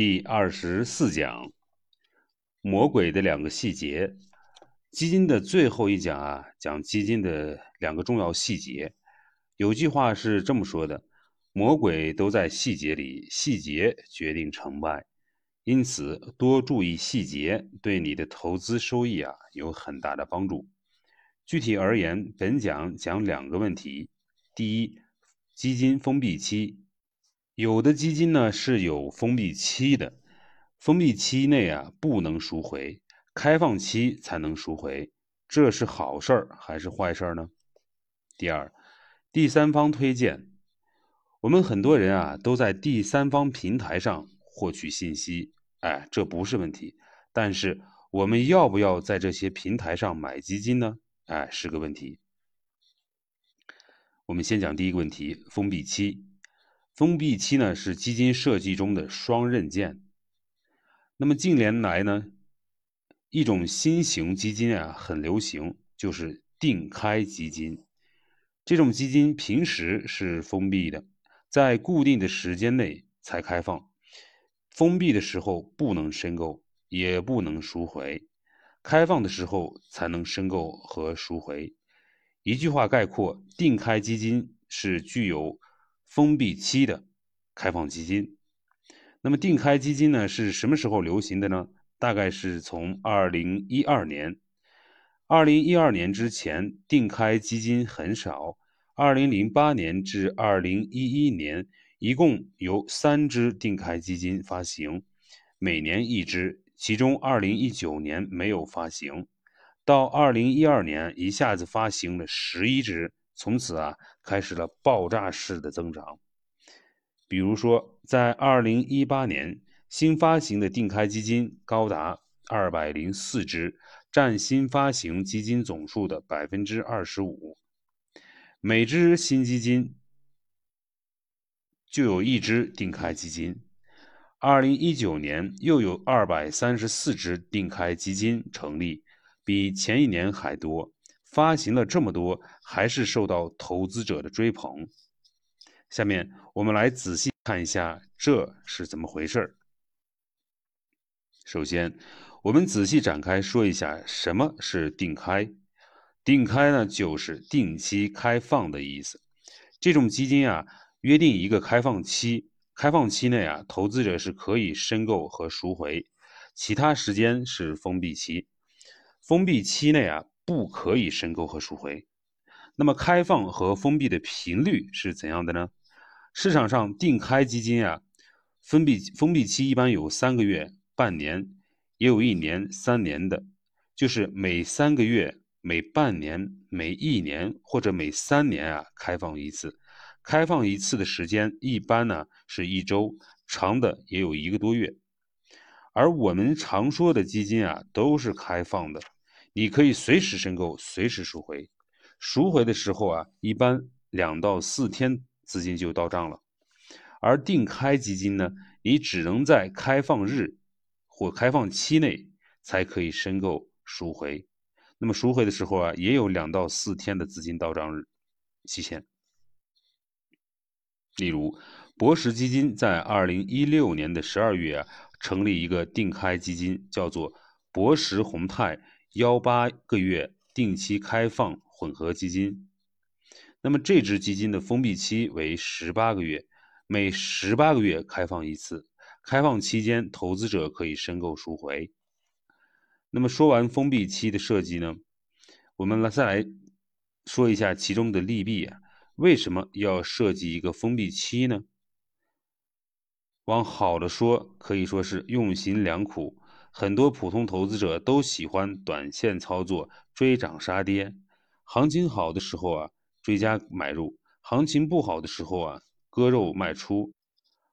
第二十四讲，魔鬼的两个细节。基金的最后一讲啊，讲基金的两个重要细节。有句话是这么说的：魔鬼都在细节里，细节决定成败。因此，多注意细节，对你的投资收益啊有很大的帮助。具体而言，本讲讲两个问题：第一，基金封闭期。有的基金呢是有封闭期的，封闭期内啊不能赎回，开放期才能赎回，这是好事儿还是坏事儿呢？第二，第三方推荐，我们很多人啊都在第三方平台上获取信息，哎，这不是问题，但是我们要不要在这些平台上买基金呢？哎，是个问题。我们先讲第一个问题，封闭期。封闭期呢是基金设计中的双刃剑。那么近年来呢，一种新型基金啊很流行，就是定开基金。这种基金平时是封闭的，在固定的时间内才开放。封闭的时候不能申购，也不能赎回；开放的时候才能申购和赎回。一句话概括，定开基金是具有。封闭期的开放基金，那么定开基金呢是什么时候流行的呢？大概是从二零一二年，二零一二年之前定开基金很少。二零零八年至二零一一年，一共有三只定开基金发行，每年一只，其中二零一九年没有发行，到二零一二年一下子发行了十一只。从此啊，开始了爆炸式的增长。比如说，在二零一八年，新发行的定开基金高达二百零四只，占新发行基金总数的百分之二十五。每只新基金就有一只定开基金。二零一九年又有二百三十四只定开基金成立，比前一年还多。发行了这么多，还是受到投资者的追捧。下面我们来仔细看一下这是怎么回事儿。首先，我们仔细展开说一下什么是定开。定开呢，就是定期开放的意思。这种基金啊，约定一个开放期，开放期内啊，投资者是可以申购和赎回，其他时间是封闭期。封闭期内啊。不可以申购和赎回。那么开放和封闭的频率是怎样的呢？市场上定开基金啊，封闭封闭期一般有三个月、半年，也有一年、三年的，就是每三个月、每半年、每一年或者每三年啊开放一次。开放一次的时间一般呢是一周，长的也有一个多月。而我们常说的基金啊，都是开放的。你可以随时申购，随时赎回。赎回的时候啊，一般两到四天资金就到账了。而定开基金呢，你只能在开放日或开放期内才可以申购赎回。那么赎回的时候啊，也有两到四天的资金到账日期限。例如，博时基金在二零一六年的十二月啊，成立一个定开基金，叫做博时宏泰。幺八个月定期开放混合基金，那么这支基金的封闭期为十八个月，每十八个月开放一次。开放期间，投资者可以申购赎回。那么说完封闭期的设计呢，我们来再来说一下其中的利弊啊。为什么要设计一个封闭期呢？往好的说，可以说是用心良苦。很多普通投资者都喜欢短线操作，追涨杀跌。行情好的时候啊，追加买入；行情不好的时候啊，割肉卖出。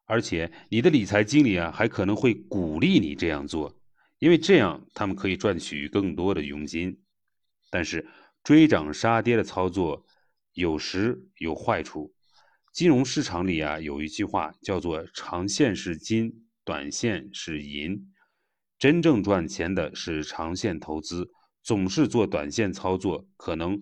而且你的理财经理啊，还可能会鼓励你这样做，因为这样他们可以赚取更多的佣金。但是追涨杀跌的操作有时有坏处。金融市场里啊，有一句话叫做“长线是金，短线是银”。真正赚钱的是长线投资，总是做短线操作，可能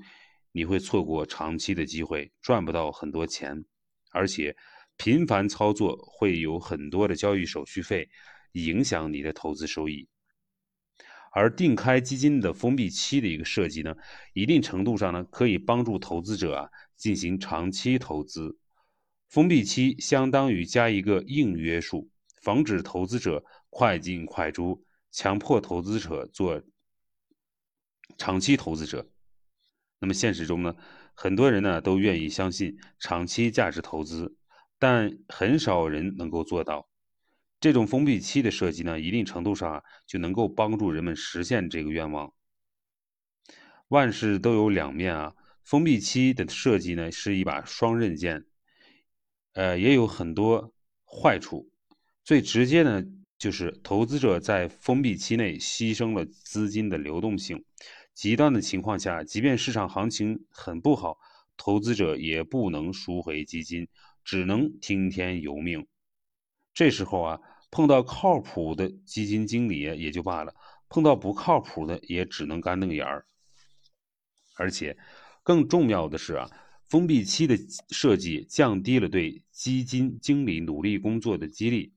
你会错过长期的机会，赚不到很多钱。而且频繁操作会有很多的交易手续费，影响你的投资收益。而定开基金的封闭期的一个设计呢，一定程度上呢，可以帮助投资者啊进行长期投资。封闭期相当于加一个硬约束，防止投资者快进快出，强迫投资者做长期投资者。那么现实中呢，很多人呢都愿意相信长期价值投资，但很少人能够做到。这种封闭期的设计呢，一定程度上就能够帮助人们实现这个愿望。万事都有两面啊，封闭期的设计呢是一把双刃剑，呃，也有很多坏处。最直接呢，就是投资者在封闭期内牺牲了资金的流动性。极端的情况下，即便市场行情很不好，投资者也不能赎回基金，只能听天由命。这时候啊。碰到靠谱的基金经理也就罢了，碰到不靠谱的也只能干瞪眼儿。而且，更重要的是啊，封闭期的设计降低了对基金经理努力工作的激励。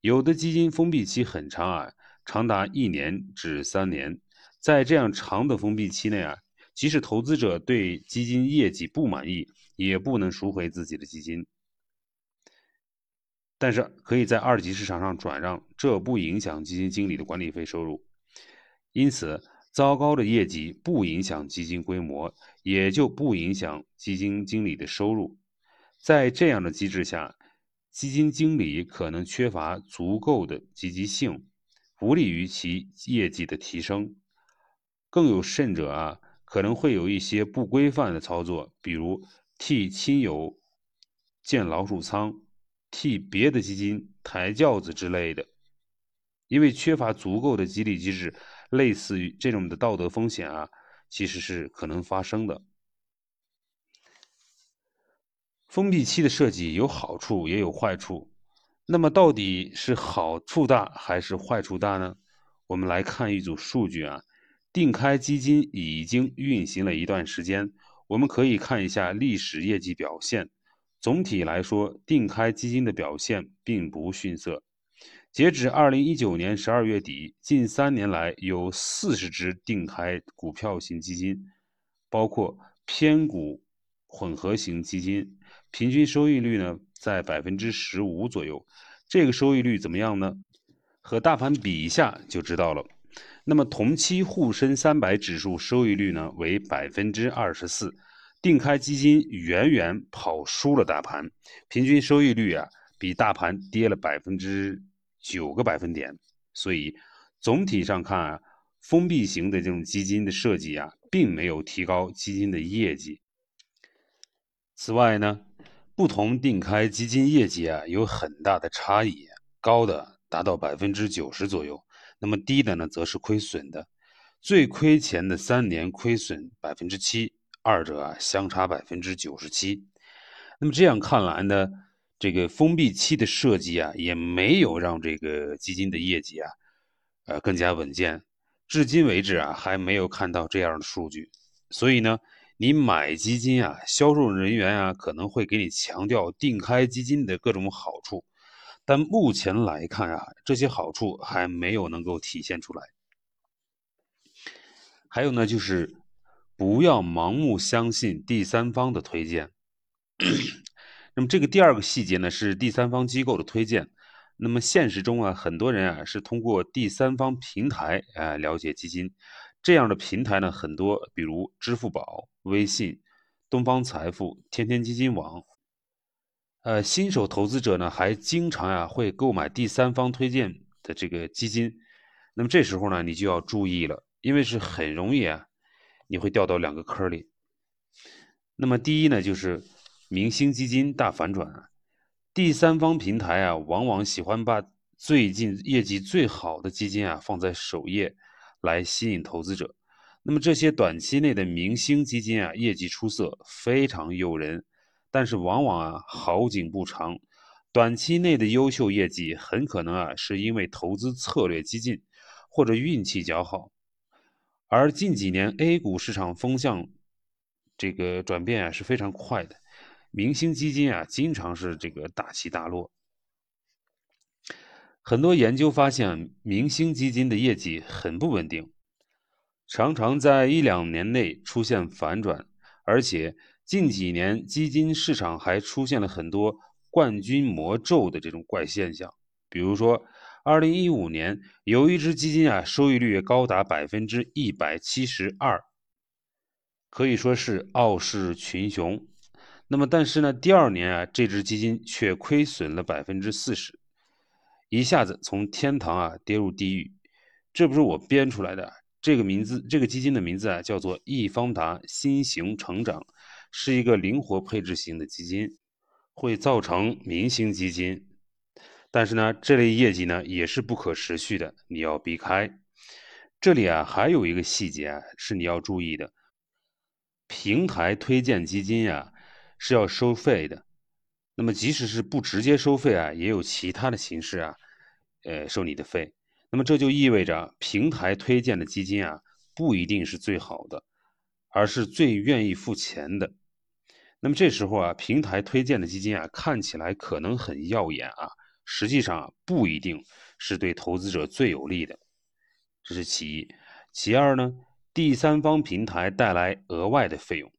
有的基金封闭期很长啊，长达一年至三年。在这样长的封闭期内啊，即使投资者对基金业绩不满意，也不能赎回自己的基金。但是可以在二级市场上转让，这不影响基金经理的管理费收入。因此，糟糕的业绩不影响基金规模，也就不影响基金经理的收入。在这样的机制下，基金经理可能缺乏足够的积极性，不利于其业绩的提升。更有甚者啊，可能会有一些不规范的操作，比如替亲友建老鼠仓。替别的基金抬轿子之类的，因为缺乏足够的激励机制，类似于这种的道德风险啊，其实是可能发生的。封闭期的设计有好处也有坏处，那么到底是好处大还是坏处大呢？我们来看一组数据啊，定开基金已经运行了一段时间，我们可以看一下历史业绩表现。总体来说，定开基金的表现并不逊色。截止二零一九年十二月底，近三年来有四十只定开股票型基金，包括偏股混合型基金，平均收益率呢在百分之十五左右。这个收益率怎么样呢？和大盘比一下就知道了。那么同期沪深三百指数收益率呢为百分之二十四。定开基金远远跑输了大盘，平均收益率啊比大盘跌了百分之九个百分点。所以总体上看啊，封闭型的这种基金的设计啊，并没有提高基金的业绩。此外呢，不同定开基金业绩啊有很大的差异，高的达到百分之九十左右，那么低的呢则是亏损的，最亏钱的三年亏损百分之七。二者啊相差百分之九十七，那么这样看来呢，这个封闭期的设计啊，也没有让这个基金的业绩啊，呃更加稳健。至今为止啊，还没有看到这样的数据。所以呢，你买基金啊，销售人员啊可能会给你强调定开基金的各种好处，但目前来看啊，这些好处还没有能够体现出来。还有呢，就是。不要盲目相信第三方的推荐。那么这个第二个细节呢，是第三方机构的推荐。那么现实中啊，很多人啊是通过第三方平台啊了解基金。这样的平台呢很多，比如支付宝、微信、东方财富、天天基金网。呃，新手投资者呢还经常啊会购买第三方推荐的这个基金。那么这时候呢，你就要注意了，因为是很容易啊。你会掉到两个坑里。那么第一呢，就是明星基金大反转。第三方平台啊，往往喜欢把最近业绩最好的基金啊放在首页，来吸引投资者。那么这些短期内的明星基金啊，业绩出色，非常诱人，但是往往啊好景不长。短期内的优秀业绩，很可能啊是因为投资策略激进，或者运气较好。而近几年 A 股市场风向这个转变啊是非常快的，明星基金啊，经常是这个大起大落。很多研究发现，明星基金的业绩很不稳定，常常在一两年内出现反转，而且近几年基金市场还出现了很多冠军魔咒的这种怪现象。比如说，二零一五年有一只基金啊，收益率高达百分之一百七十二，可以说是傲视群雄。那么，但是呢，第二年啊，这只基金却亏损了百分之四十。一下子从天堂啊跌入地狱，这不是我编出来的。这个名字，这个基金的名字啊叫做易方达新型成长，是一个灵活配置型的基金，会造成明星基金。但是呢，这类业绩呢也是不可持续的，你要避开。这里啊还有一个细节啊是你要注意的，平台推荐基金呀是要收费的。那么，即使是不直接收费啊，也有其他的形式啊，呃，收你的费。那么这就意味着平台推荐的基金啊，不一定是最好的，而是最愿意付钱的。那么这时候啊，平台推荐的基金啊，看起来可能很耀眼啊，实际上不一定是对投资者最有利的。这是其一。其二呢，第三方平台带来额外的费用。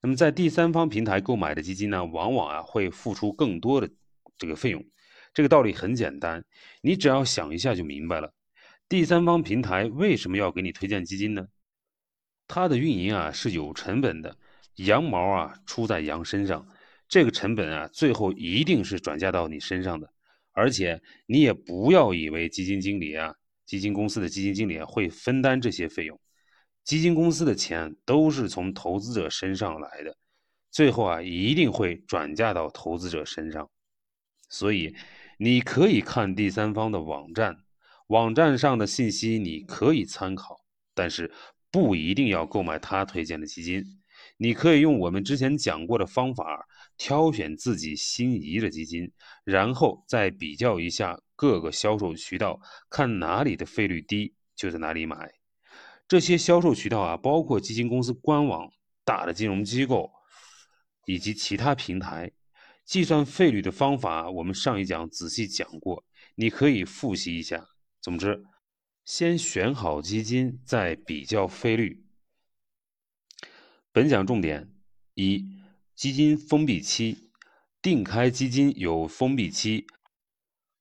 那么，在第三方平台购买的基金呢，往往啊会付出更多的这个费用。这个道理很简单，你只要想一下就明白了。第三方平台为什么要给你推荐基金呢？它的运营啊是有成本的，羊毛啊出在羊身上，这个成本啊最后一定是转嫁到你身上的。而且你也不要以为基金经理啊、基金公司的基金经理会分担这些费用。基金公司的钱都是从投资者身上来的，最后啊一定会转嫁到投资者身上。所以你可以看第三方的网站，网站上的信息你可以参考，但是不一定要购买他推荐的基金。你可以用我们之前讲过的方法，挑选自己心仪的基金，然后再比较一下各个销售渠道，看哪里的费率低，就在哪里买。这些销售渠道啊，包括基金公司官网、大的金融机构以及其他平台。计算费率的方法，我们上一讲仔细讲过，你可以复习一下。总之，先选好基金，再比较费率。本讲重点：一、基金封闭期。定开基金有封闭期，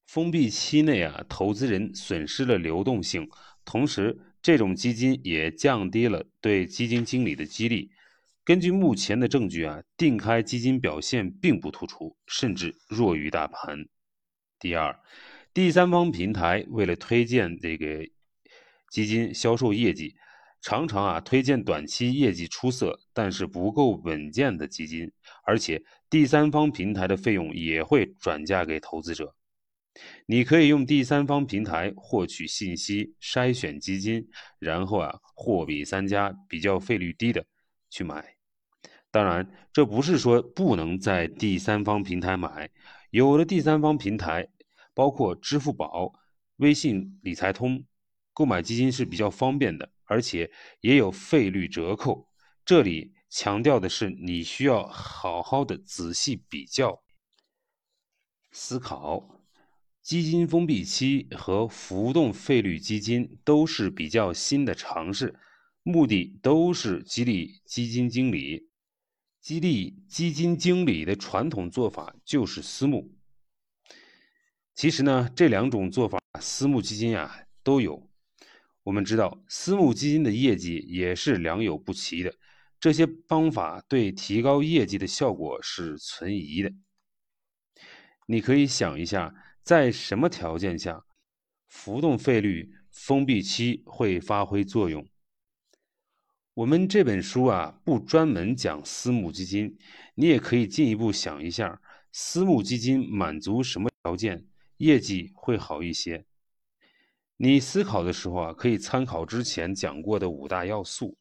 封闭期内啊，投资人损失了流动性，同时。这种基金也降低了对基金经理的激励。根据目前的证据啊，定开基金表现并不突出，甚至弱于大盘。第二，第三方平台为了推荐这个基金销售业绩，常常啊推荐短期业绩出色但是不够稳健的基金，而且第三方平台的费用也会转嫁给投资者。你可以用第三方平台获取信息，筛选基金，然后啊货比三家，比较费率低的去买。当然，这不是说不能在第三方平台买，有的第三方平台，包括支付宝、微信理财通，购买基金是比较方便的，而且也有费率折扣。这里强调的是，你需要好好的仔细比较、思考。基金封闭期和浮动费率基金都是比较新的尝试，目的都是激励基金经理。激励基金经理的传统做法就是私募。其实呢，这两种做法，私募基金啊都有。我们知道，私募基金的业绩也是良莠不齐的。这些方法对提高业绩的效果是存疑的。你可以想一下。在什么条件下，浮动费率封闭期会发挥作用？我们这本书啊不专门讲私募基金，你也可以进一步想一下，私募基金满足什么条件，业绩会好一些？你思考的时候啊，可以参考之前讲过的五大要素。